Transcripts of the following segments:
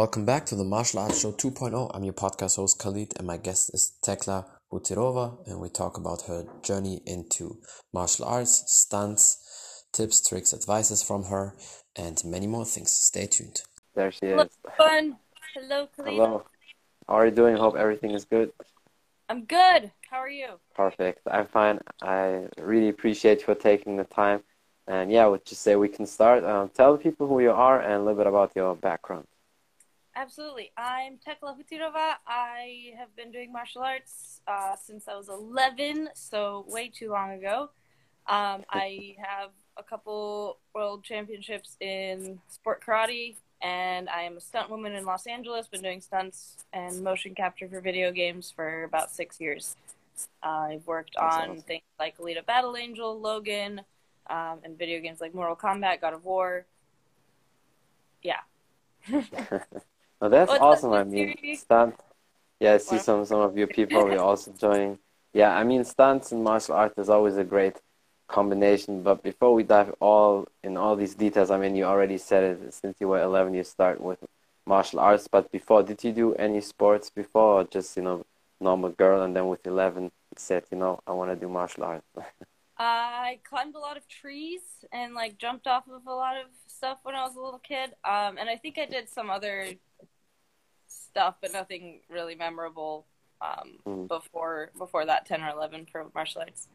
Welcome back to the Martial Arts Show 2.0. I'm your podcast host Khalid, and my guest is Thekla Hutyrova, and we talk about her journey into martial arts, stunts, tips, tricks, advices from her, and many more things. Stay tuned. There she Hello, is. everyone. Hello, Khalid. Hello. How are you doing? Hope everything is good. I'm good. How are you? Perfect. I'm fine. I really appreciate you for taking the time. And yeah, I would just say we can start. Um, tell the people who you are and a little bit about your background. Absolutely. I'm Thekla Hutyrova. I have been doing martial arts uh, since I was 11, so way too long ago. Um, I have a couple world championships in sport karate, and I am a stunt woman in Los Angeles. Been doing stunts and motion capture for video games for about six years. I've worked That's on awesome. things like Alita Battle Angel, Logan, um, and video games like Mortal Kombat, God of War. Yeah. Well, that's What's awesome. I mean, stunt. Yeah, I see What? some some of your people are also joining. Yeah, I mean, stunts and martial art is always a great combination. But before we dive all in all these details, I mean, you already said it. Since you were 11, you start with martial arts. But before, did you do any sports before, or just you know, normal girl? And then with 11, you said, you know, I want to do martial arts. I climbed a lot of trees and like jumped off of a lot of stuff when I was a little kid. Um, and I think I did some other stuff, but nothing really memorable um, Mm. before before that ten or eleven for martial arts.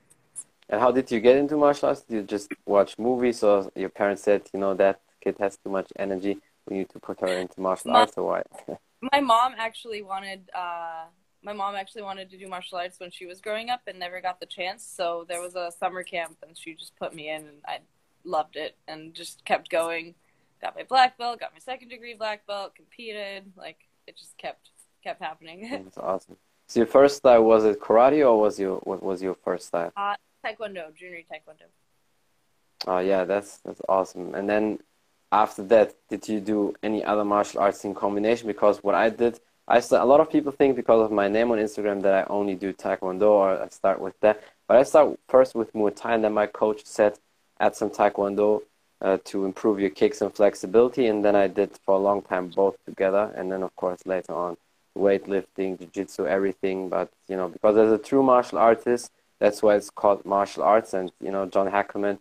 And how did you get into martial arts? Did you just watch movies, or your parents said, you know, that kid has too much energy, we need to put her into martial Ma- arts, or what? My mom actually wanted uh, my mom actually wanted to do martial arts when she was growing up and never got the chance. So there was a summer camp and she just put me in and I loved it and just kept going. Got my black belt, got my second degree black belt, competed. Like it just kept kept happening. That's awesome. So your first style was it karate, or was your what was your first style? uh, taekwondo, junior taekwondo. Oh yeah, that's that's awesome. And then after that, did you do any other martial arts in combination? Because what I did, I st- a lot of people think because of my name on Instagram that I only do taekwondo or I start with that. But I start first with Muay Thai, and then my coach said add some taekwondo uh, to improve your kicks and flexibility. And then I did for a long time both together, and then of course later on weightlifting, jiu-jitsu, everything. But you know, because as a true martial artist, that's why it's called martial arts. And you know, John Hackleman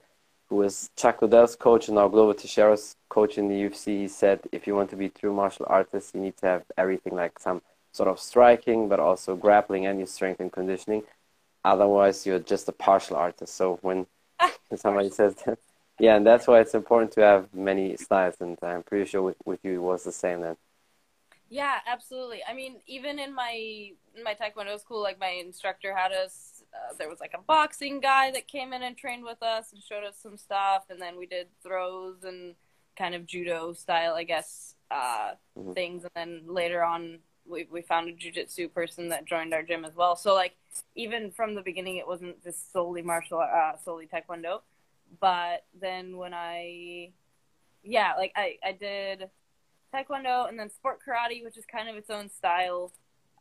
who is Chuck Liddell's coach and now Glover Teixeira's coach in the UFC, he said if you want to be true martial artist, you need to have everything like some sort of striking, but also grappling and your strength and conditioning. Otherwise, you're just a partial artist. So when somebody says that, yeah, and that's why it's important to have many styles. And I'm pretty sure with, with you it was the same then. Yeah, absolutely. I mean, even in my in my taekwondo school, like my instructor had us. Uh, there was like a boxing guy that came in and trained with us and showed us some stuff, and then we did throws and kind of judo style, I guess, uh, Mhm. things. And then later on, we we found a jujitsu person that joined our gym as well. So like, even from the beginning, it wasn't just solely martial, uh, solely taekwondo. But then when I, yeah, like I I did taekwondo and then sport karate which is kind of its own style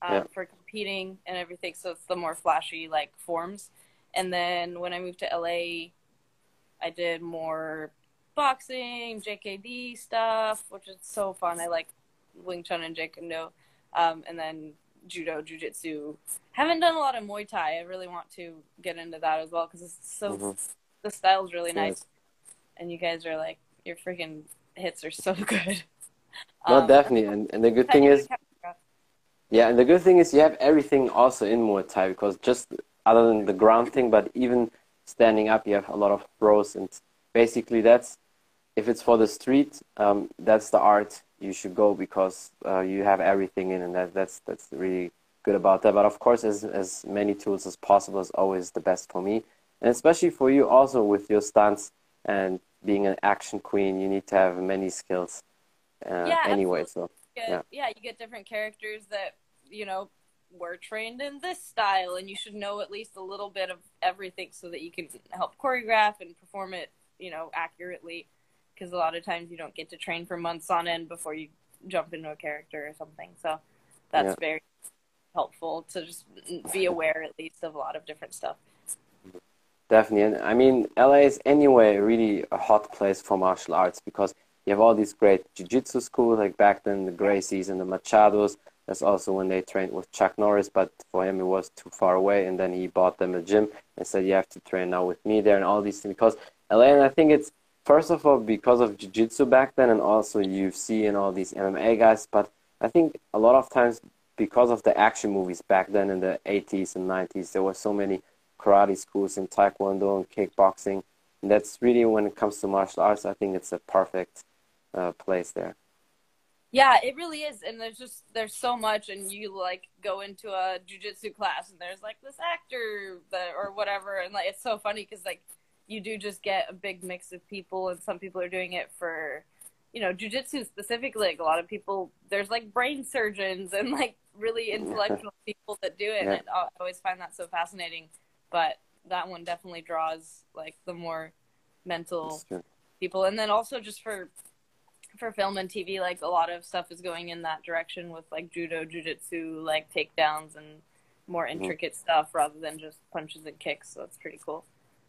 um, Yeah. for competing and everything. So it's the more flashy like forms. And then when i moved to la i did more boxing jkd stuff which is so fun. I like wing chun and taekwondo um, and then judo jiu-jitsu. Haven't done a lot of muay thai. I really want to get into that as well because it's so Mhm. The style's really nice and you guys are like your freaking hits are so good No, Um, definitely. And, and the good thing is, Yeah, and the good thing is you have everything also in Muay Thai because just other than the ground thing, but even standing up, you have a lot of throws, and basically that's if it's for the street, um, that's the art you should go because uh, you have everything in, and that that's that's really good about that. But of course, as as many tools as possible is always the best for me, and especially for you also with your stunts and being an action queen, you need to have many skills. Uh, Yeah, anyway, so get, Yeah. yeah. you get different characters that you know were trained in this style, and you should know at least a little bit of everything so that you can help choreograph and perform it, you know, accurately. Because a lot of times you don't get to train for months on end before you jump into a character or something. So that's Yeah. very helpful to just be aware at least of a lot of different stuff. Definitely. I mean, LA is anyway really a hot place for martial arts because you have all these great jiu-jitsu schools like back then the Gracies and the Machados. That's also when they trained with Chuck Norris, but for him it was too far away, and then he bought them a gym and said you have to train now with me there and all these things because LA. And I think it's first of all because of jiu-jitsu back then, and also UFC and all these MMA guys. But I think a lot of times because of the action movies back then in the 80s and 90s, there were so many karate schools and taekwondo and kickboxing. And that's really when it comes to martial arts, I think it's a perfect uh, place there. Yeah, it really is, and there's just there's so much, and you like go into a jujitsu class, and there's like this actor that or whatever, and like it's so funny because like you do just get a big mix of people, and some people are doing it for, you know, jujitsu specifically. Like a lot of people, there's like brain surgeons and like really intellectual people that do it, yeah. and I always find that so fascinating. But that one definitely draws like the more mental people, and then also just for for film and TV, like a lot of stuff is going in that direction with like judo, jujitsu, like takedowns and more mm-hmm. intricate mm-hmm. stuff rather than just punches and kicks. So that's pretty cool.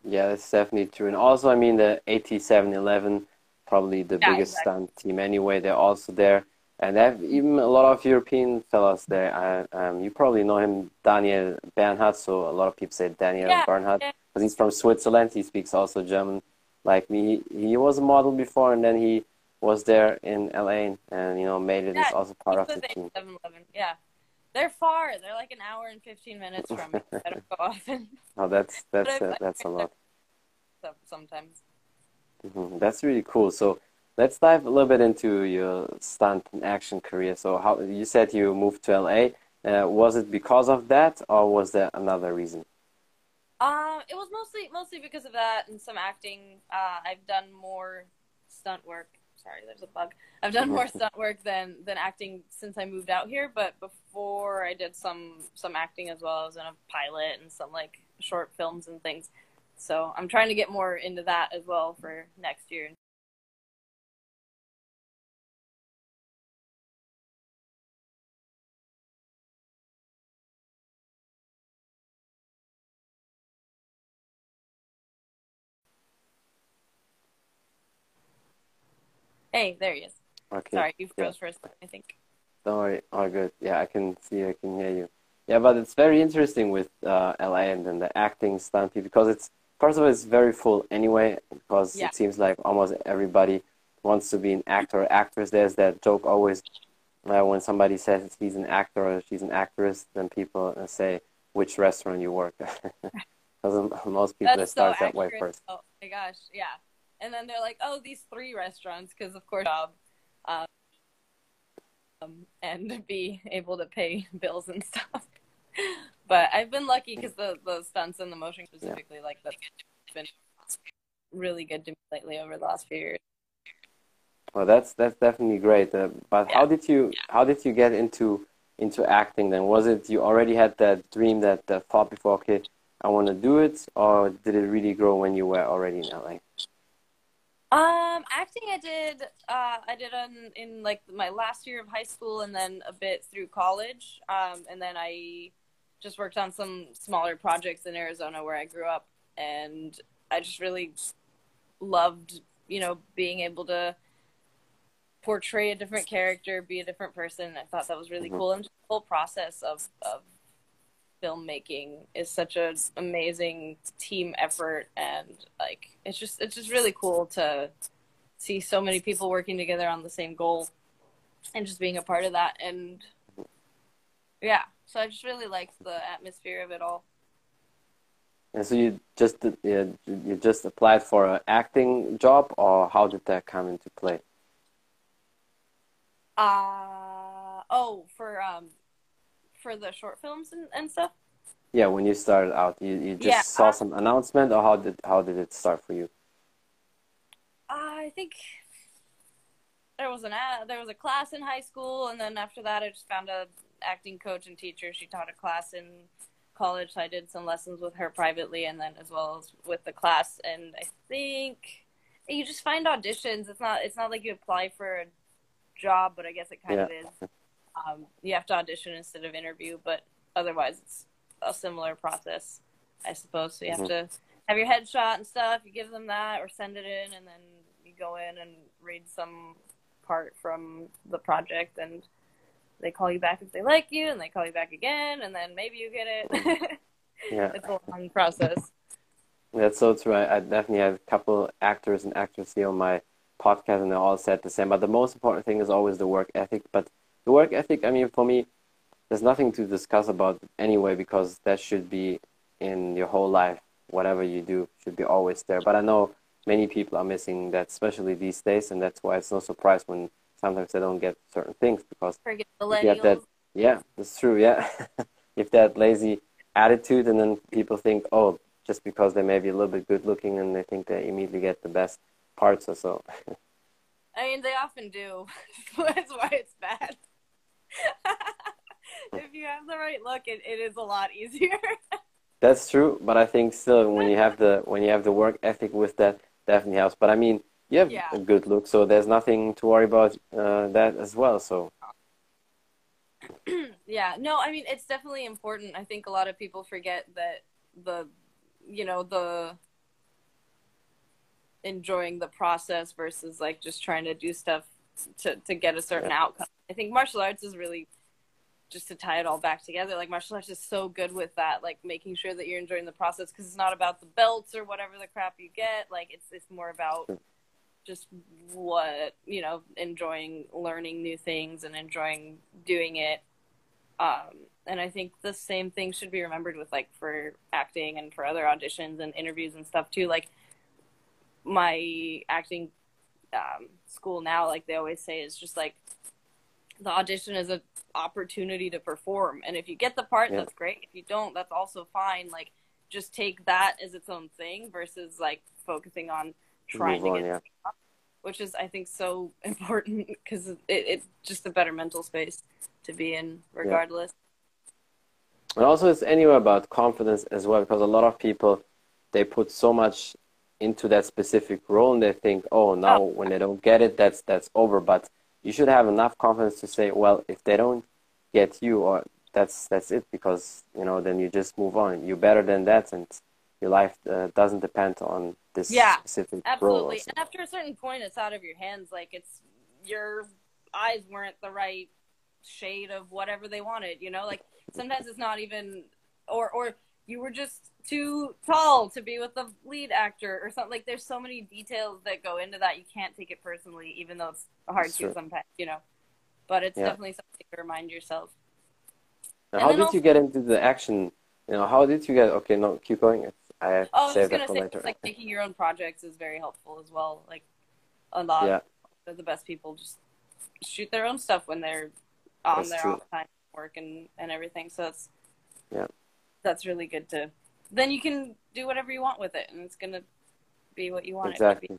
Yeah, that's definitely true. And also, I mean, the 87Eleven, probably the yeah, biggest exactly. stunt team anyway, they're also there. And they have even a lot of European fellows there. I, um, you probably know him, Daniel Bernhardt. So a lot of people say Daniel yeah, Bernhardt because he's from Switzerland. He speaks also German like me. He, he was a model before, and then he was there in LA and you know made it yeah, also part of the team. 7-Eleven. Yeah, they're far. They're like an hour and fifteen minutes from me. I don't go often. Oh, that's that's uh, that's a lot. Sometimes. Mm-hmm. That's really cool. So let's dive a little bit into your stunt and action career. So how you said you moved to LA. Uh, was it because of that, or was there another reason? Um, it was mostly mostly because of that and some acting. Uh, I've done more stunt work sorry, there's a bug. I've done more stunt work than than acting since I moved out here, but before I did some some acting as well. I was in a pilot and some like short films and things. So I'm trying to get more into that as well for next year. Hey, there he is. Okay. Sorry, you froze yeah. for a second, I think. Don't worry, all good. Yeah, I can see, I can hear you. Yeah, but it's very interesting with uh, LA and then the acting stunt because it's first of all it's very full anyway because yeah. it seems like almost everybody wants to be an actor or actress. There's that joke always uh, when somebody says he's an actor or she's an actress, then people uh, say which restaurant you work at. Because most people That's start so that way first. Oh my gosh, yeah and then they're like, "Oh, these three restaurants," because of course, job, um, and be able to pay bills and stuff. but I've been lucky because the the stunts and the motion specifically, yeah. like that's been really good to me lately over the last few years. Well, that's that's definitely great. Uh, but yeah. how did you how did you get into into acting? Then was it you already had that dream that, that thought before? Okay, I want to do it, or did it really grow when you were already in LA? Um, acting I did uh, I did on in like my last year of high school and then a bit through college. Um, and then I just worked on some smaller projects in Arizona where I grew up and I just really loved, you know, being able to portray a different character, be a different person. I thought that was really mm-hmm. cool and the whole process of of filmmaking is such an amazing team effort and like it's just it's just really cool to see so many people working together on the same goal and just being a part of that and yeah so i just really liked the atmosphere of it all. And so you just you, you just applied for an acting job or how did that come into play? Uh oh for um for the short films and, and stuff? Yeah, when you started out, you, you just yeah, saw uh, some announcement, or how did how did it start for you? I think there was an there was a class in high school, and then after that, I just found a acting coach and teacher. She taught a class in college, so I did some lessons with her privately, and then as well as with the class. And I think you just find auditions. It's not it's not like you apply for a job, but I guess it kind yeah. of is. Um, you have to audition instead of interview, but otherwise it's a similar process, I suppose. So you have mm-hmm. to have your headshot and stuff. You give them that or send it in, and then you go in and read some part from the project, and they call you back if they like you, and they call you back again, and then maybe you get it. Yeah. it's a long process. That's so true. I, I definitely have a couple actors and actresses here on my podcast, and they all said the same. But the most important thing is always the work ethic. But the work ethic, I mean, for me, there's nothing to discuss about anyway because that should be in your whole life. Whatever you do should be always there. But I know many people are missing that, especially these days, and that's why it's no surprise when sometimes they don't get certain things because Forget if you have millennials. that, yeah, that's true. Yeah, if that lazy attitude, and then people think, oh, just because they may be a little bit good looking, and they think they immediately get the best parts or so. I mean, they often do. That's why it's bad. if you have the right look, it, it is a lot easier. That's true, but I think still when you have the when you have the work ethic with that, definitely helps. But I mean, you have Yeah. a good look, so there's nothing to worry about uh, that as well. So yeah, no, I mean, it's definitely important. I think a lot of people forget that the, you know, the enjoying the process versus like just trying to do stuff to, to get a certain Yeah. outcome. I think martial arts is really just to tie it all back together. Like martial arts is so good with that, like making sure that you're enjoying the process because it's not about the belts or whatever the crap you get. Like it's it's more about just what you know, enjoying learning new things and enjoying doing it. Um, and I think the same thing should be remembered with like for acting and for other auditions and interviews and stuff too. Like my acting um, school now, like they always say, is just like the audition is an opportunity to perform, and if you get the part, Yeah. that's great. If you don't, that's also fine. Like just take that as its own thing versus like focusing on trying Move to on, get, yeah. which is I think so important because it, it's just a better mental space to be in, regardless. And also, it's anywhere about confidence as well, because a lot of people they put so much into that specific role, and they think, oh, now Oh. when they don't get it, that's that's over. But you should have enough confidence to say, well, if they don't get you, or that's that's it, because you know, then you just move on. You're better than that, and your life uh, doesn't depend on this Yeah, specific role. Absolutely. And after a certain point, it's out of your hands. Like it's your eyes weren't the right shade of whatever they wanted. You know, like sometimes it's not even, or or you were just too tall to be with the lead actor or something. Like there's so many details that go into that. You can't take it personally, even though it's hard That's to true. sometimes. You know, but it's Yeah. definitely something to remind yourself. Now, how did also- you get into the action? You know, how did you get? Okay, no, keep going. It's- I Oh, I was gonna say, later. it's like making your own projects is very helpful as well. Like a lot Yeah. of the best people just shoot their own stuff when they're on That's their true. off time work and and everything. So that's Yeah. that's really good to. Then you can do whatever you want with it, and it's gonna be what you want it to Exactly.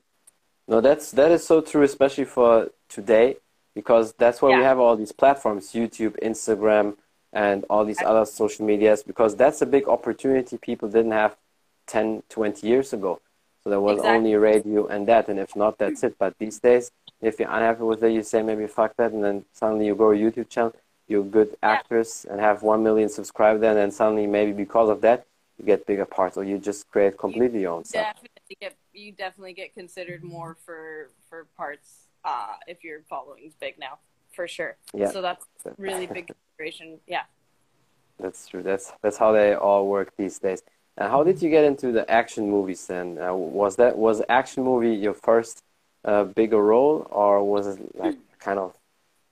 No, that's that is so true, especially for today, because that's why we have all these platforms, YouTube, Instagram, and all these other social medias, because that's a big opportunity people didn't have 10, 20 years ago. So there was Exactly. only radio and that, and if not, that's it. But these days, if you're unhappy with it, you say maybe fuck that, and then suddenly you grow a YouTube channel, you're a good Yeah. actress and have one million subscribers, and then suddenly maybe because of that, you get bigger parts, or you just create completely your own be. stuff. Definitely get you definitely get considered more for for parts uh, if your following's big now, for sure. Yeah. So that's really big consideration. Yeah. That's true. That's that's how they all work these days. And how did you get into the action movies then? Uh, was that was action movie your first uh, bigger role, or was it like kind of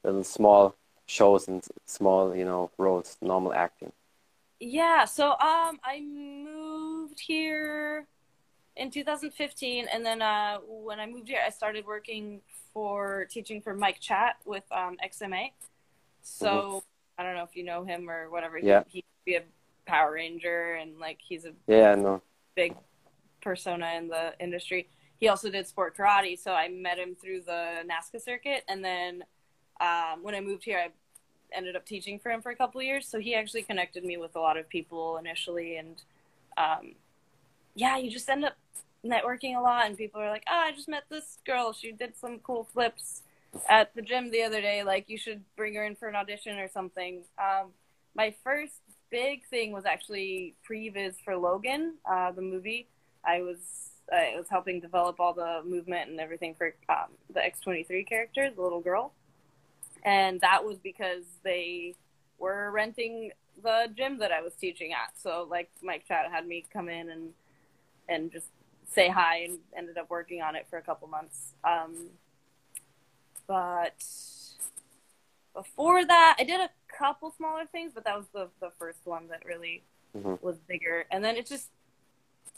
little small shows and small, you know, roles, normal acting? Yeah, so um, I moved here in 2015, and then uh, when I moved here, I started working for teaching for Mike Chat with um, XMA. So I don't know if you know him or whatever. He, Yeah. he could be a Power Ranger, and like he's a Yeah, no. big persona in the industry. He also did sport karate, so I met him through the NASKA circuit, and then um, when I moved here, I ended up teaching for him for a couple years. So he actually connected me with a lot of people initially, and um, yeah, you just end up networking a lot, and people are like, "Oh, I just met this girl. She did some cool flips at the gym the other day. Like, you should bring her in for an audition or something." Um, my first big thing was actually previs for Logan, uh, the movie. I was I was helping develop all the movement and everything for um, the X23 character, the little girl. And that was because they were renting the gym that I was teaching at. So like Mike Chat had me come in and and just say hi and ended up working on it for a couple months. Um, but before that, I did a couple smaller things, but that was the, the first one that really Mhm. was bigger. And then it just,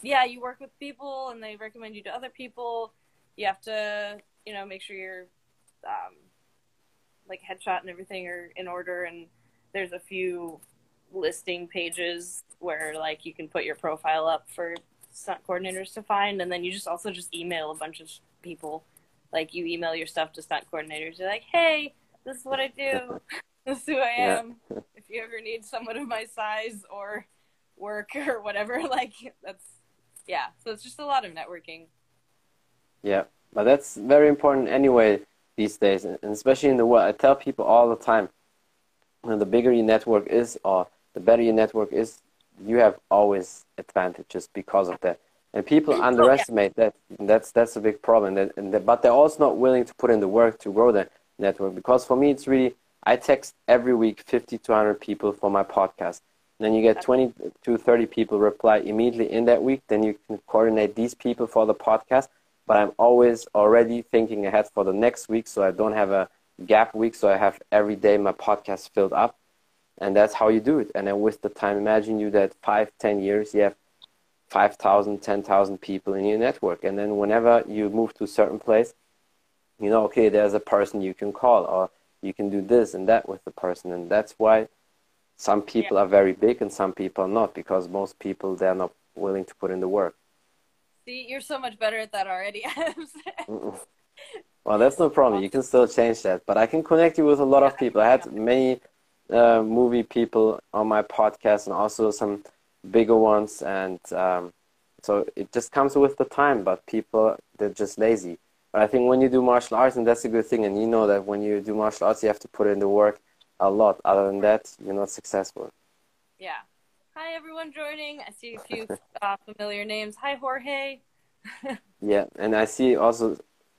yeah, you work with people and they recommend you to other people. You have to, you know, make sure your um, like headshot and everything are in order. And there's a few listing pages where like you can put your profile up for stunt coordinators to find, and then you just also just email a bunch of people. Like you email your stuff to stunt coordinators. You're like, hey, this is what I do. this is who I Yeah. am. If you ever need someone of my size or work or whatever, like that's yeah. So it's just a lot of networking. Yeah, but that's very important anyway these days, and especially in the world. I tell people all the time, you know, the bigger your network is, or the better your network is, you have always advantages because of that. And people Oh, yeah. underestimate that. And that's that's a big problem. That, and that, but they're also not willing to put in the work to grow their network. Because for me, it's really I text every week 50 to 100 people for my podcast. And then you get 20 to 30 people reply immediately in that week. Then you can coordinate these people for the podcast. But I'm always already thinking ahead for the next week, so I don't have a gap week. So I have every day my podcast filled up, and that's how you do it. And then with the time, imagine you that five, ten years, you have 5,000, 10,000 people in your network. And then whenever you move to a certain place, you know, okay, there's a person you can call, or you can do this and that with the person. And that's why some people are very big and some people are not, because most people, they're not willing to put in the work. See, you're so much better at that already. Well, that's no problem. You can still change that. But I can connect you with a lot of people. I had many uh, movie people on my podcast and also some bigger ones. And um, so it just comes with the time. But people, they're just lazy. But I think when you do martial arts, and that's a good thing, and you know that when you do martial arts, you have to put in the work a lot. Other than that, you're not successful. yeah. Hi everyone joining. I see a few uh, familiar names. Hi Jorge. Yeah, and I see also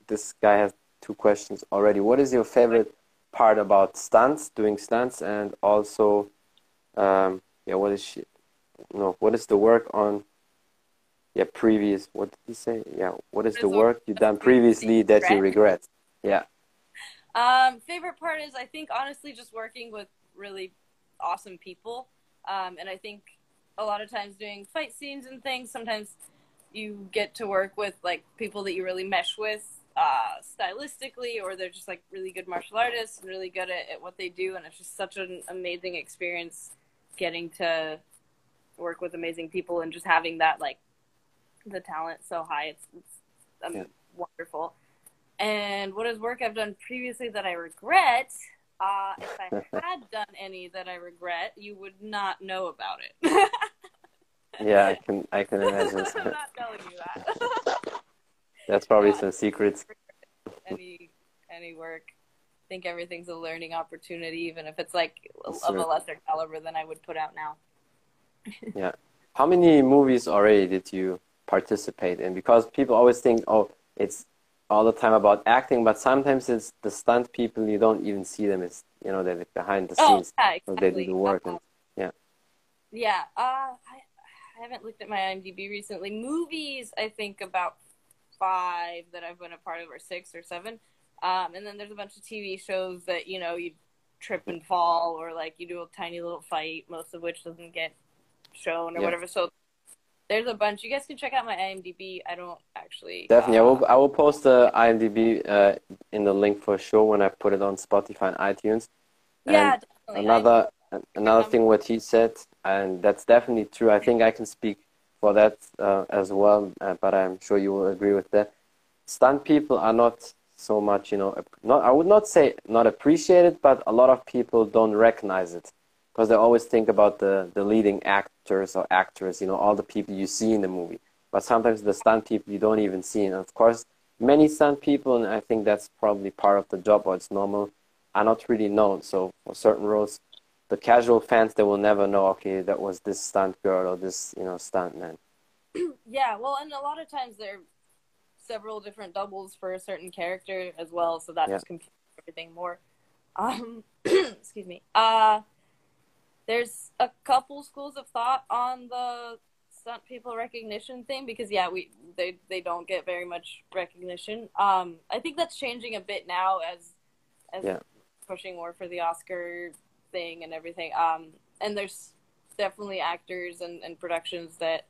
this guy has two questions already. What is your favorite part about stunts, doing stunts, and also, um, yeah, what is she? No, what is the work on? Yeah, previous. What did he say? Yeah, what is the work you done previously that you regret? Yeah, Um, favorite part is I think honestly just working with really awesome people. Um, and I think a lot of times doing fight scenes and things, sometimes you get to work with like people that you really mesh with uh, stylistically, or they're just like really good martial artists and really good at, at what they do. And it's just such an amazing experience getting to work with amazing people and just having that like the talent so high. It's, it's um, Yeah. wonderful. And what is work I've done previously that I regret? Uh, if I had done any that I regret, you would not know about it. yeah, I can I can imagine. I'm not telling you that. That's probably Yeah. some secrets. any any work. I think everything's a learning opportunity, even if it's like of a lesser caliber than I would put out now. Yeah. How many movies already did you participate in? Because people always think, oh, it's all the time about acting, but sometimes it's the stunt people you don't even see them. It's you know they're behind the Oh, scenes, yeah, so they do the work. Uh, And, yeah. Yeah, uh, I, I haven't looked at my IMDb recently. Movies, I think about five that I've been a part of, or six or seven. Um, and then there's a bunch of TV shows that you know you trip and fall, or like you do a tiny little fight, most of which doesn't get shown or Yeah. whatever. So there's a bunch. You guys can check out my IMDb. I don't actually Definitely, I uh, will. I will post the IMDb uh, in the link for sure when I put it on Spotify and iTunes. yeah, And definitely. another another Um, thing what he said, and that's definitely true. I think I can speak for that uh, as well, uh, but I'm sure you will agree with that. Stunt people are not so much, you know, not I would not say not appreciated, but a lot of people don't recognize it because they always think about the the leading actors or actors, you know, all the people you see in the movie. But sometimes the stunt people you don't even see, and of course, many stunt people, and I think that's probably part of the job or it's normal, are not really known. So for certain roles, the casual fans they will never know. Okay, that was this stunt girl or this you know stunt man. yeah, well, and a lot of times there are several different doubles for a certain character as well, so that Yeah. just confuses everything more. Um, excuse me. Uh, there's a couple schools of thought on the stunt people recognition thing because yeah, we they they don't get very much recognition. Um, I think that's changing a bit now as as Yeah. pushing more for the Oscar thing and everything. Um, and there's definitely actors and, and productions that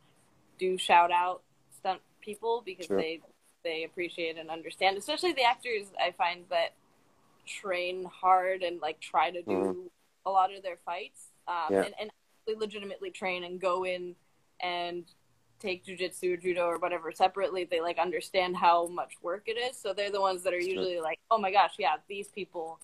do shout out stunt people because Sure. they they appreciate and understand, especially the actors. I find that train hard and like try to do Mhm. a lot of their fights um, Yeah. and, and legitimately train and go in and take jujitsu or judo or whatever separately. They like understand how much work it is, so they're the ones that are usually like, "Oh my gosh, yeah, these people,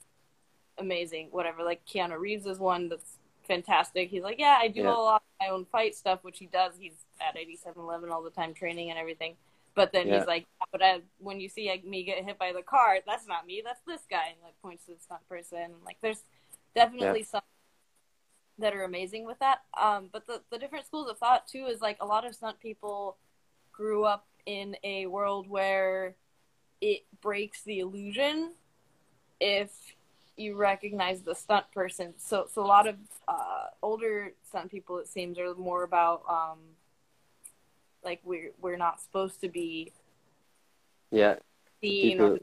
amazing, whatever." Like Keanu Reeves is one that's fantastic. He's like, "Yeah, I do Yeah. a lot of my own fight stuff," which he does. He's at 87Eleven all the time training and everything. But then Yeah. he's like, "But I, when you see like, me get hit by the car, that's not me. That's this guy." And like points to this person. Like, there's definitely some that are amazing with that. Um, but the, the different schools of thought too is like a lot of stunt people grew up in a world where it breaks the illusion if you recognize the stunt person. So, so a lot of uh, older stunt people, it seems, are more about um, like we're we're not supposed to be Yeah, seen people- or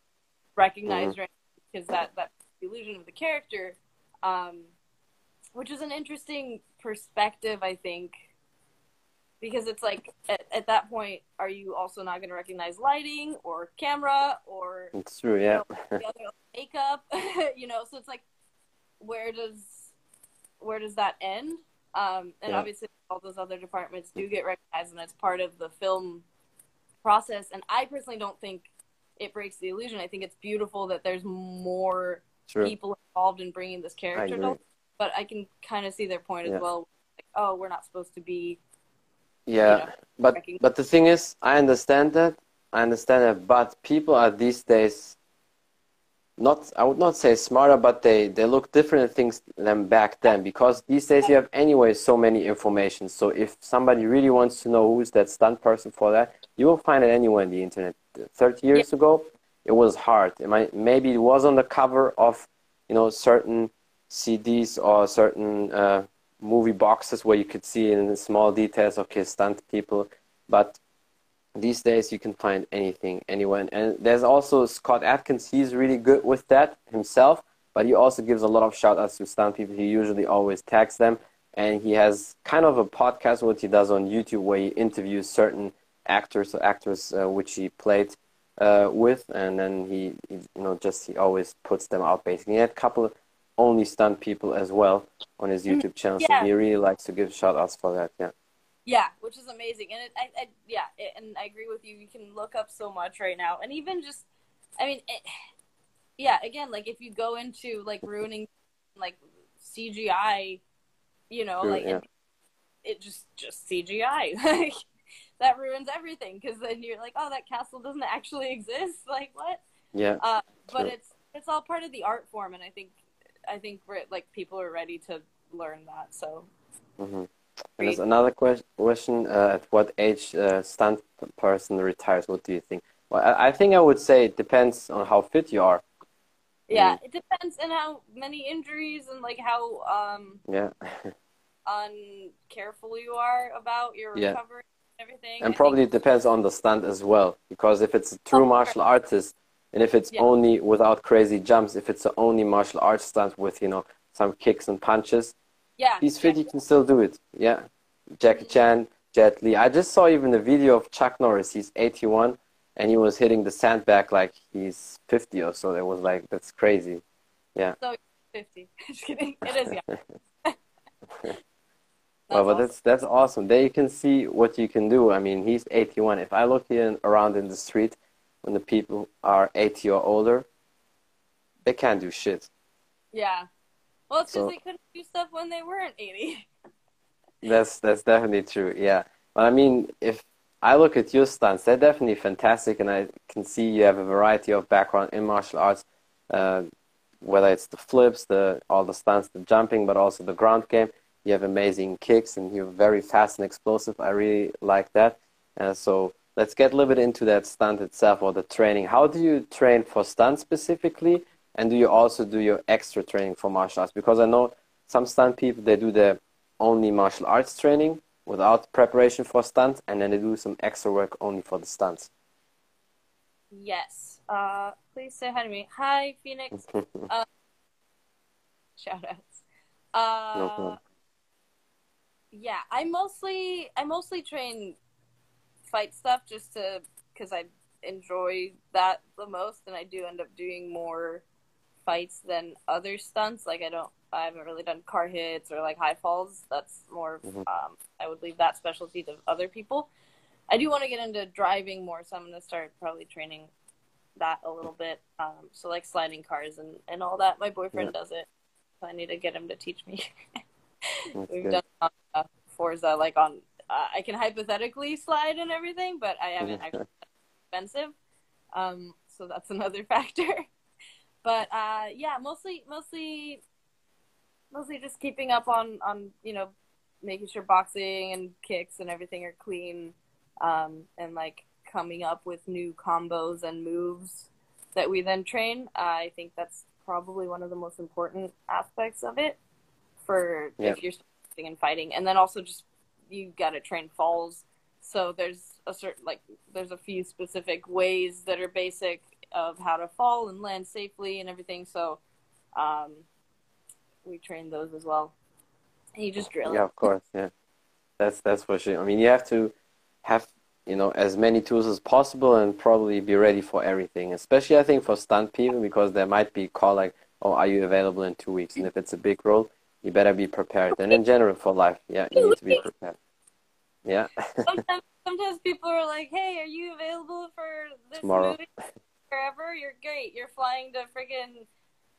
recognized right because that that the illusion of the character um which is an interesting perspective i think because it's like at, at that point are you also not going to recognize lighting or camera or it's true. Yeah, the other makeup you know so it's like where does where does that end um and Yeah. obviously all those other departments do get recognized and it's part of the film process and i personally don't think it breaks the illusion i think it's beautiful that there's more true. people involved in bringing this character to but i can kind of see their point Yeah. as well like oh we're not supposed to be Yeah, know, but but the thing is, I understand that. I understand that, but people are these days not I would not say smarter, but they they look different at things than back then because these days you have anyway so many information. So if somebody really wants to know who's that stunt person for that, you will find it anywhere in the internet. Thirty years ago, it was hard. It might, maybe it was on the cover of you know certain CDs or certain uh, movie boxes where you could see in the small details, okay, stunt people, but these days you can find anything anywhere and there's also Scott Adkins. He's really good with that himself but he also gives a lot of shout outs to stunt people. He usually always tags them. And he has kind of a podcast what he does on youtube where he interviews certain actors or actors uh, which he played uh, with. And then he, he you know just he always puts them out basically. He had a couple only stunt people as well on his youtube channel yeah. so he really likes to give shout outs for that yeah Yeah, which is amazing, and it, I, I, yeah, it, and I agree with you. You can look up so much right now, and even just, I mean, it, yeah, again, like if you go into like ruining like CGI, you know, True, like yeah. it, it just just CGI, like that ruins everything because then you're like, oh, that castle doesn't actually exist, like what? yeah Uh, but True. it's it's all part of the art form, and I think I think we're like people are ready to learn that. So hmm And there's another que- question: uh, At what age uh, stunt person retires? What do you think? Well, I, I think I would say it depends on how fit you are. yeah, Mm. it depends on how many injuries and like how um Yeah, uncareful you are about your Yeah. recovery and everything. and I probably think- it depends on the stunt as well. Because if it's a true martial artist, and if it's Yeah. only without crazy jumps, if it's only martial arts stunt with you know some kicks and punches, yeah, he's fit. He can still do it. Yeah, Jackie Chan, Jet Li. I just saw even a video of Chuck Norris. He's 81, and he was hitting the sandbag like he's 50 or so. It was like that's crazy. Yeah. So fifty. Just kidding. It is yeah. Well, but awesome. that's that's awesome. There you can see what you can do. I mean, he's 81. If I look here around in the street, when the people are 80 or older, they can't do shit. yeah. Well, it's because So- they couldn't do stuff when they weren't eighty. That's that's definitely true. Yeah, but I mean, if I look at your stunts, they're definitely fantastic, and I can see you have a variety of background in martial arts. Uh, whether it's the flips, the all the stunts, the jumping, but also the ground game. You have amazing kicks, and you're very fast and explosive. I really like that. Uh, so let's get a little bit into that stunt itself or the training. How do you train for stunt specifically? And do you also do your extra training for martial arts? Because I know some stunt people, they do their only martial arts training without preparation for stunts, and then they do some extra work only for the stunts. Yes. Uh, please say hi to me. Hi, Phoenix. uh, shout outs. Uh, No yeah, I mostly I mostly train fight stuff just to because I enjoy that the most, and I do end up doing more fights than other stunts. Like I don't, I haven't really done car hits or like high falls. That's more. Mhm. Um, I would leave that specialty to other people. I do want to get into driving more, so I'm going to start probably training that a little bit. Um, so like sliding cars and and all that. My boyfriend does it. So I need to get him to teach me. We've good. done uh, Forza like on. Uh, I can hypothetically slide and everything, but I haven't actually expensive. Um, so that's another factor. But uh, yeah, mostly, mostly, mostly just keeping up on on you know making sure boxing and kicks and everything are clean, um, and like coming up with new combos and moves that we then train. I think that's probably one of the most important aspects of it for Yeah. if you're and fighting, and then also just you got to train falls. So there's a certain like there's a few specific ways that are basic of how to fall and land safely and everything. So um, we train those as well. And you just drill Yeah, of course. Yeah, that's that's for sure. I mean, you have to have you know as many tools as possible and probably be ready for everything. Especially, I think for stunt people because there might be call like, "Oh, are you available in two weeks?" And if it's a big role, you better be prepared. And in general for life, yeah, you need to be prepared. Yeah, sometimes, sometimes people are like, "Hey, are you available for this Tomorrow. movie? Wherever you're great. You're flying to friggin'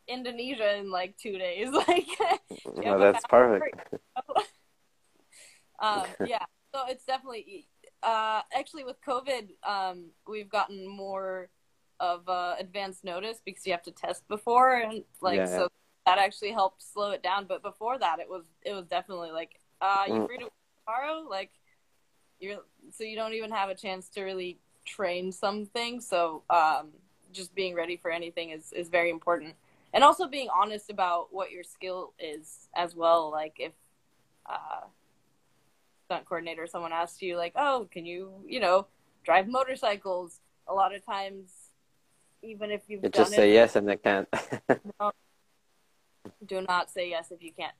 Indonesia in like two days. Like, no, that's perfect. um, yeah. So it's definitely uh, actually with COVID, um, we've gotten more of uh, advance notice because you have to test before, and like Yeah, so that actually helped slow it down. But before that, it was it was definitely like, uh, you Mm. free to tomorrow? Like, you're so you don't even have a chance to really train something. So um, just being ready for anything is is very important, and also being honest about what your skill is as well. Like if uh, stunt coordinator, someone asks you like, "Oh, can you, you know, drive motorcycles?" A lot of times, even if you've You just say it, yes and they can't. do not say yes if you can't.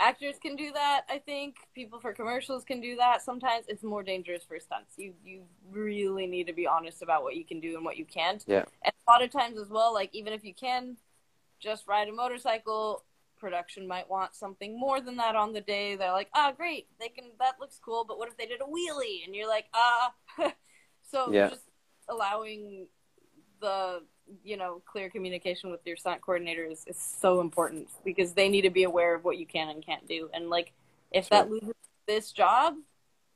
Actors can do that, I think. People for commercials can do that. Sometimes it's more dangerous for stunts. You you really need to be honest about what you can do and what you can't. Yeah. And a lot of times as well, like even if you can just ride a motorcycle, production might want something more than that on the day. They're like, ah, great, they can. That looks cool, but what if they did a wheelie? And you're like, ah. so Yeah. just allowing the you know clear communication with your stunt coordinator is, is so important because they need to be aware of what you can and can't do. And like, if that loses this job,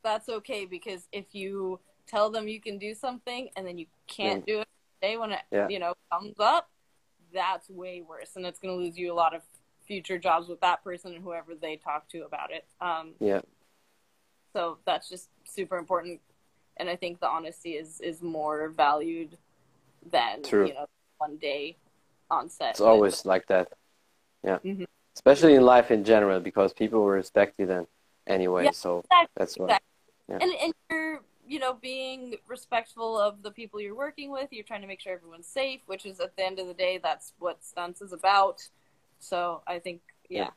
that's okay because if you tell them you can do something and then you can't do it today when it Yeah. you know comes up, that's way worse, and it's going to lose you a lot of future jobs with that person and whoever they talk to about it. Um, yeah, so that's just super important, and I think the honesty is is more valued than True. you know one day on set. it's always like that. Yeah, Mhm. especially in life in general because people will respect you then anyway. Yeah, so Exactly, that's why. exactly. Yeah. And and you're you know being respectful of the people you're working with. You're trying to make sure everyone's safe, which is at the end of the day that's what stunts is about. So I think yeah, Yeah.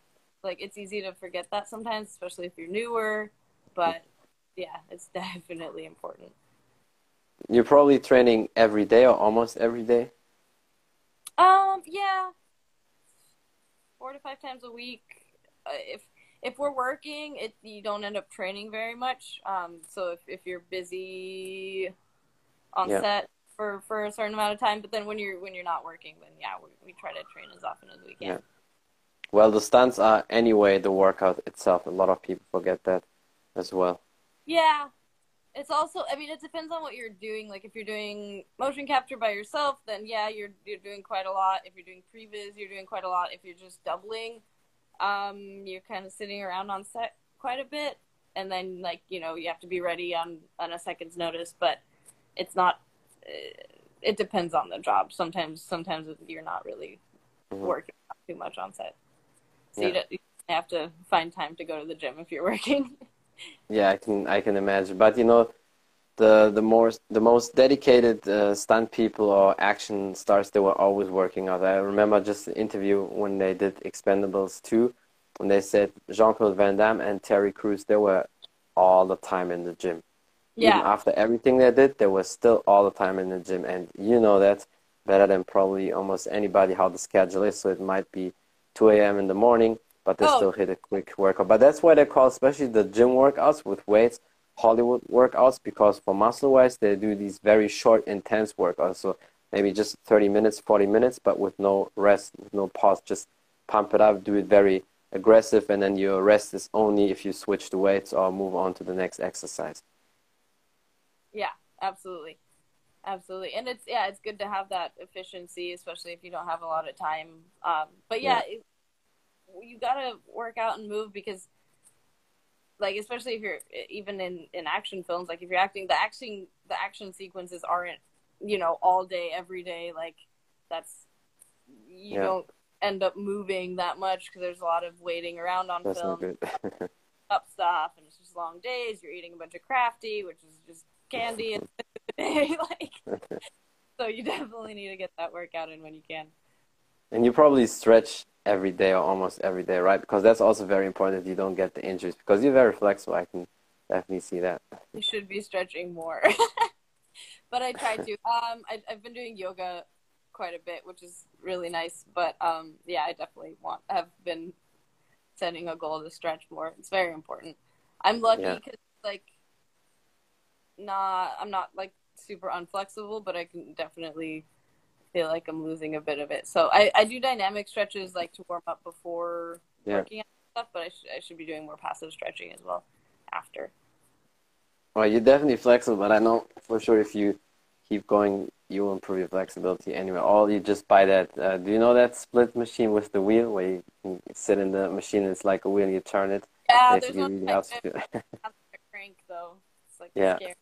like it's easy to forget that sometimes, especially if you're newer. But yeah, it's definitely important. You're probably training every day or almost every day. Um, yeah, four to five times a week. Uh, if if we're working, it you don't end up training very much. Um, so if if you're busy on Yeah. set for for a certain amount of time, but then when you're when you're not working, then yeah, we we try to train as often as we can. Yeah. Well, the stunts are anyway the workout itself. A lot of people forget that as well. Yeah. It's also I mean it depends on what you're doing. Like if you're doing motion capture by yourself, then yeah, you're you're doing quite a lot. If you're doing previs, you're doing quite a lot. If you're just doubling, um, you're kind of sitting around on set quite a bit. and then like you know you have to be ready on on a second's notice. But it's not. It depends on the job. Sometimes sometimes you're not really Mhm. working too much on set, so Yeah. you, don't, you have to find time to go to the gym if you're working. Yeah, I can I can imagine. But you know, the the more the most dedicated uh, stunt people or action stars, they were always working out. I remember just the interview when they did Expendables 2, when they said Jean-Claude Van Damme and Terry Crews, they were all the time in the gym. Even yeah, after everything they did, they were still all the time in the gym. And you know that better than probably almost anybody how the schedule is. So it might be 2 a.m. in the morning, but they Oh. still hit a quick workout. But that's why they call especially the gym workouts with weights Hollywood workouts because for muscle wise they do these very short, intense workouts. So maybe just 30 minutes, 40 minutes, but with no rest, with no pause. Just pump it up, do it very aggressive, and then your rest is only if you switch the weights or move on to the next exercise. yeah, absolutely, absolutely. And it's yeah, it's good to have that efficiency, especially if you don't have a lot of time. Um, but yeah, It, you gotta work out and move because, like, especially if you're even in in action films, like if you're acting, the action the action sequences aren't you know all day every day. Like that's you Yeah. don't end up moving that much because there's a lot of waiting around on That's film. up stuff and it's just long days. You're eating a bunch of crafty, which is just candy and like so you definitely need to get that workout in when you can. And you probably stretch every day or almost every day, right? Because that's also very important that you don't get the injuries because you're very flexible. I can definitely see that. You should be stretching more. but I try to. Um I I've been doing yoga quite a bit, which is really nice. But um yeah, I definitely want have been setting a goal to stretch more. It's very important. I'm lucky Yeah. because like not I'm not like super unflexible, but I can definitely feel like I'm losing a bit of it. So I, I do dynamic stretches like to warm up before Yeah. working out stuff, but I, sh- I should be doing more passive stretching as well after. Well, you're definitely flexible, but I know for sure if you keep going, you will improve your flexibility anyway. All you just buy that. Uh, do you know that split machine with the wheel where you can sit in the machine and it's like a wheel, you turn it? Yeah, there's one really that helps I- you. I have a crank though. It's like Yeah. scary.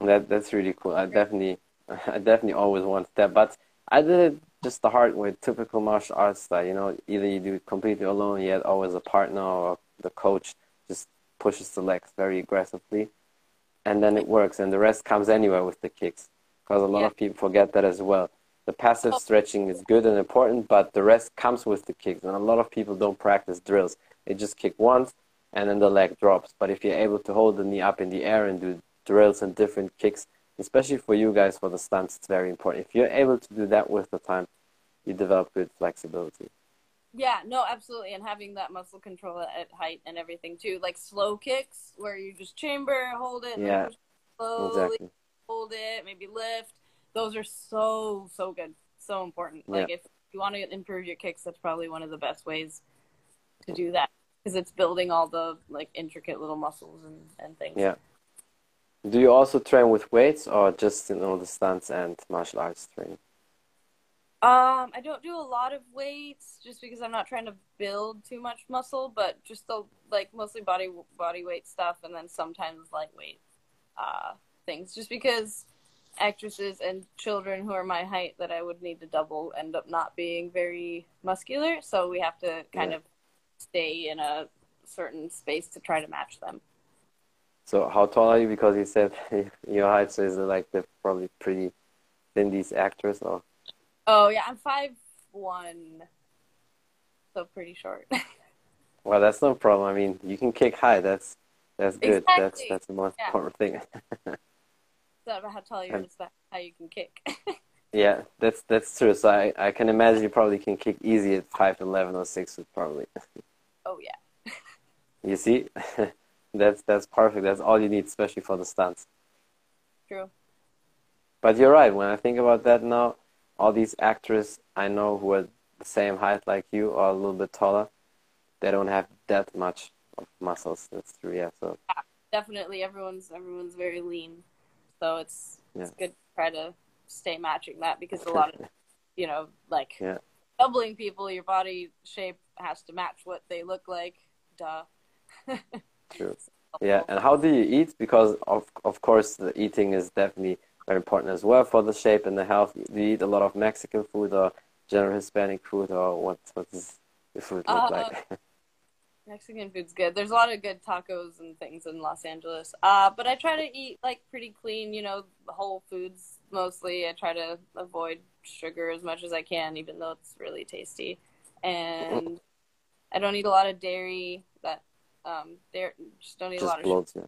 That that's really cool. I definitely, definitely always want that. But I did it just the hard way, typical martial arts style. You know, either you do it completely alone, yet always a partner or the coach just pushes the legs very aggressively, and then it works, and the rest comes anywhere with the kicks. Because a lot Yeah. of people forget that as well. The passive Oh. stretching is good and important, but the rest comes with the kicks, and a lot of people don't practice drills. They just kick once, and then the leg drops. But if you're able to hold the knee up in the air and do drills and different kicks, especially for you guys for the stunts, it's very important. If you're able to do that with the time, you develop good flexibility. Yeah, no, absolutely. And having that muscle control at height and everything too. Like slow kicks where you just chamber, hold it, and Yeah, slowly Exactly. hold it, maybe lift. Those are so so good, so important. Yeah. Like if you want to improve your kicks, that's probably one of the best ways to do that because it's building all the like intricate little muscles and and things. Yeah. Do you also train with weights or just you know the stunts and martial arts training? Um, I don't do a lot of weights just because I'm not trying to build too much muscle, but just the like mostly body body weight stuff, and then sometimes lightweight uh, things. Just because actresses and children who are my height that I would need to double end up not being very muscular, so we have to kind Yeah. of stay in a certain space to try to match them. So how tall are you? Because you said your height, so is it like the probably pretty thin these actors or Oh yeah, I'm five one, so pretty short. well that's no problem. I mean you can kick high, that's that's good. That's Exactly. that's the most Yeah. important thing. it's not about how tall you are, it's about how you can kick. yeah, that's that's true. So I, I can imagine you probably can kick easy at five eleven or six foot probably. oh yeah. You see? That's that's perfect. That's all you need, especially for the stunts. True. But you're right. When I think about that now, all these actors I know who are the same height like you or a little bit taller, they don't have that much of muscles. That's true. Yeah. So Definitely, everyone's everyone's very lean, so it's it's good to try to stay matching that because a lot of you know like Yeah. doubling people, your body shape has to match what they look like. Duh. True. Yeah, and how do you eat? Because of of course the eating is definitely very important as well for the shape and the health. Do you eat a lot of Mexican food or general Hispanic food, or what? What does your food look Uh, like? Mexican food's good. There's a lot of good tacos and things in Los Angeles. Uh, but I try to eat like pretty clean, you know, whole foods mostly. I try to avoid sugar as much as I can, even though it's really tasty. And I don't eat a lot of dairy. That um, dairy, just don't eat a Just lot of. Yeah.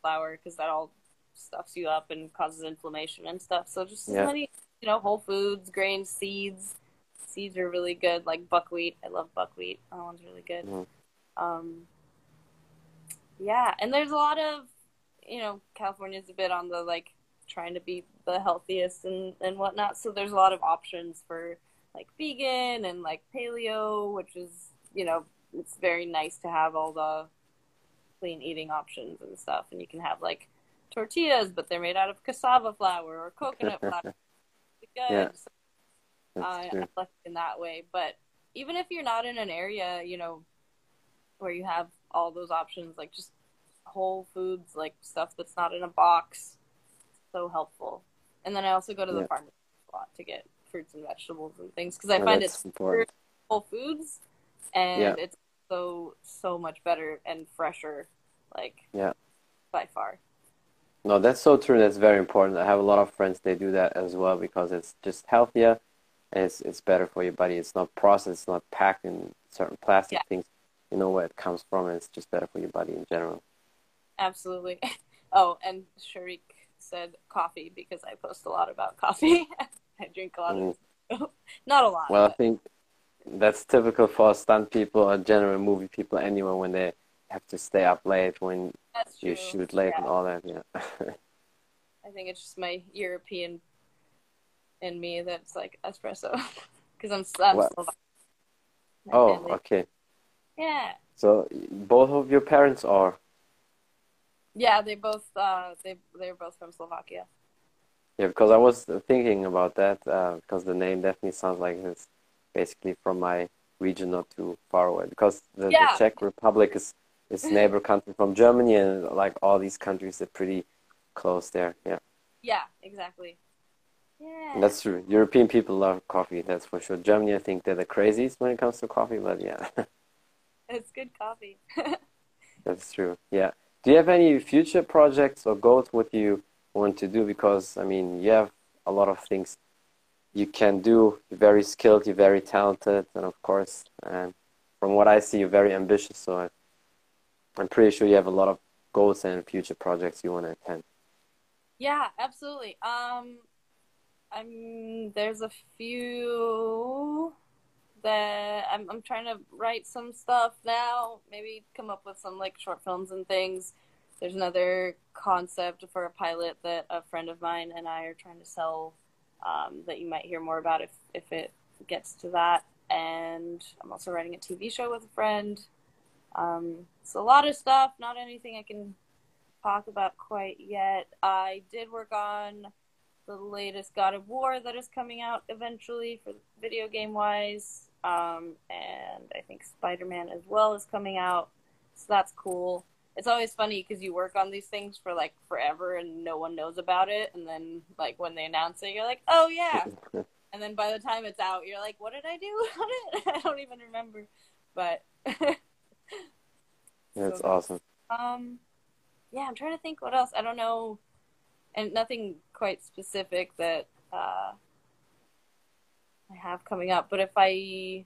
flour because that all stuffs you up and causes inflammation and stuff. So just as Yeah. many, you know, whole foods, grains, seeds. Seeds are really good, like buckwheat. I love buckwheat. That one's really good. Mhm. Um, yeah, and there's a lot of, you know, California's a bit on the like trying to be the healthiest and and whatnot. So there's a lot of options for like vegan and like paleo, which is you know it's very nice to have all the clean eating options and stuff. And you can have like tortillas, but they're made out of cassava flour or coconut flour. Good. Yeah. So That's I, true. I like it in that way. But even if you're not in an area, you know, where you have all those options, like just whole foods, like stuff that's not in a box, so helpful. And then I also go to the Yeah. farmer's a lot to get fruits and vegetables and things because I Yeah, find it's whole foods and Yeah. it's so so much better and fresher, like Yeah. by far. No, that's so true. That's very important. I have a lot of friends they do that as well because it's just healthier and it's it's better for your body. It's not processed, it's not packed in certain plastic Yeah. things. You know where it comes from and it's just better for your body in general. Absolutely. Oh, and Sharik said coffee because I post a lot about coffee. I drink a lot of not a lot. Mm. Well, I think that's typical for stunt people or general movie people anyway when they have to stay up late when you shoot late Yeah. and all that. Yeah. I think it's just my European in me that's like espresso because I'm I'm Well-. My oh, family- okay. yeah, So both of your parents are yeah. They both uh they they're both from Slovakia. Yeah, because I was thinking about that uh, because the name definitely sounds like it's basically from my region, not too far away. Because the, Yeah. the Czech Republic is is mm-hmm. neighbor country from Germany, and like all these countries are pretty close there. Yeah, Yeah, exactly. Yeah, that's true. European people love coffee, that's for sure. Germany, I think they're the craziest when it comes to coffee, but yeah, it's good coffee. that's true. Yeah. Do you have any future projects or goals what you want to do? Because I mean, you have a lot of things you can do. You're very skilled. You're very talented, and of course, and from what I see, you're very ambitious. So I, I'm pretty sure you have a lot of goals and future projects you want to attend. Yeah, absolutely. Um, I'm there's a few that I'm I'm trying to write some stuff now. Maybe come up with some like short films and things. There's another concept for a pilot that a friend of mine and I are trying to sell. Um, that you might hear more about if if it gets to that. And I'm also writing a TV show with a friend. Um, it's a lot of stuff. Not anything I can talk about quite yet. I did work on the latest God of War that is coming out eventually for video game wise. Um, and I think Spider Man as well is coming out. So that's cool. It's always funny because you work on these things for like forever and no one knows about it. And then, like, when they announce it, you're like, oh, yeah. And then by the time it's out, you're like, what did I do on it? I don't even remember. But That's So- awesome. Um, yeah, I'm trying to think what else. I don't know, and nothing quite specific that uh, I have coming up. But if I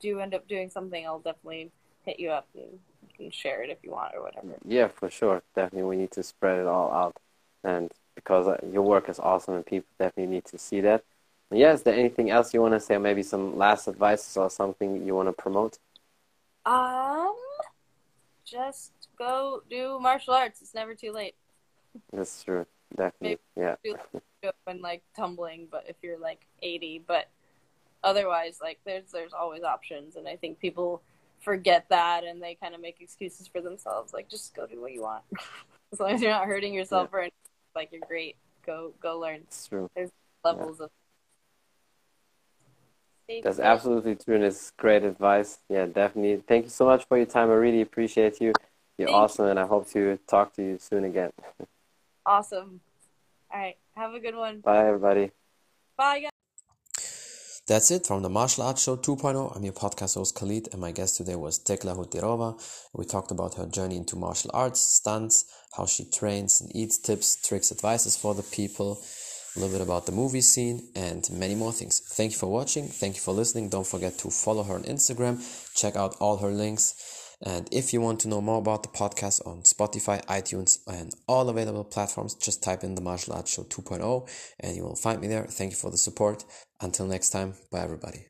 do end up doing something, I'll definitely hit you up and can share it if you want or whatever. Yeah, for sure. Definitely, we need to spread it all out, and because uh, your work is awesome, and people definitely need to see that. And yeah, is there anything else you want to say? Or maybe some last advice or something you want to promote? Um, just go do martial arts. It's never too late. That's true. Definitely. Yeah. Do when like tumbling, but if you're like 80, but otherwise, like there's there's always options, and I think people forget that and they kind of make excuses for themselves. Like just go do what you want, as long as you're not hurting yourself or anything, like you're great. Go go learn It's true. There's levels of. That's absolutely true, and it's great advice. Yeah, definitely. Thank you so much for your time. I really appreciate you. You're Thank awesome, and I hope to talk to you soon again. Awesome. All right. Have a good one. Bye, everybody. Bye, guys. That's it from the Martial Arts Show 2.0. I'm your podcast host Khalid, and my guest today was Thekla Hutyrova. We talked about her journey into martial arts, stunts, how she trains and eats, tips, tricks, advices for the people, a little bit about the movie scene, and many more things. Thank you for watching. Thank you for listening. Don't forget to follow her on Instagram. Check out all her links. And if you want to know more about the podcast on Spotify, iTunes, and all available platforms, just type in the Martial Arts Show 2.0 and you will find me there. Thank you for the support. Until next time, bye everybody.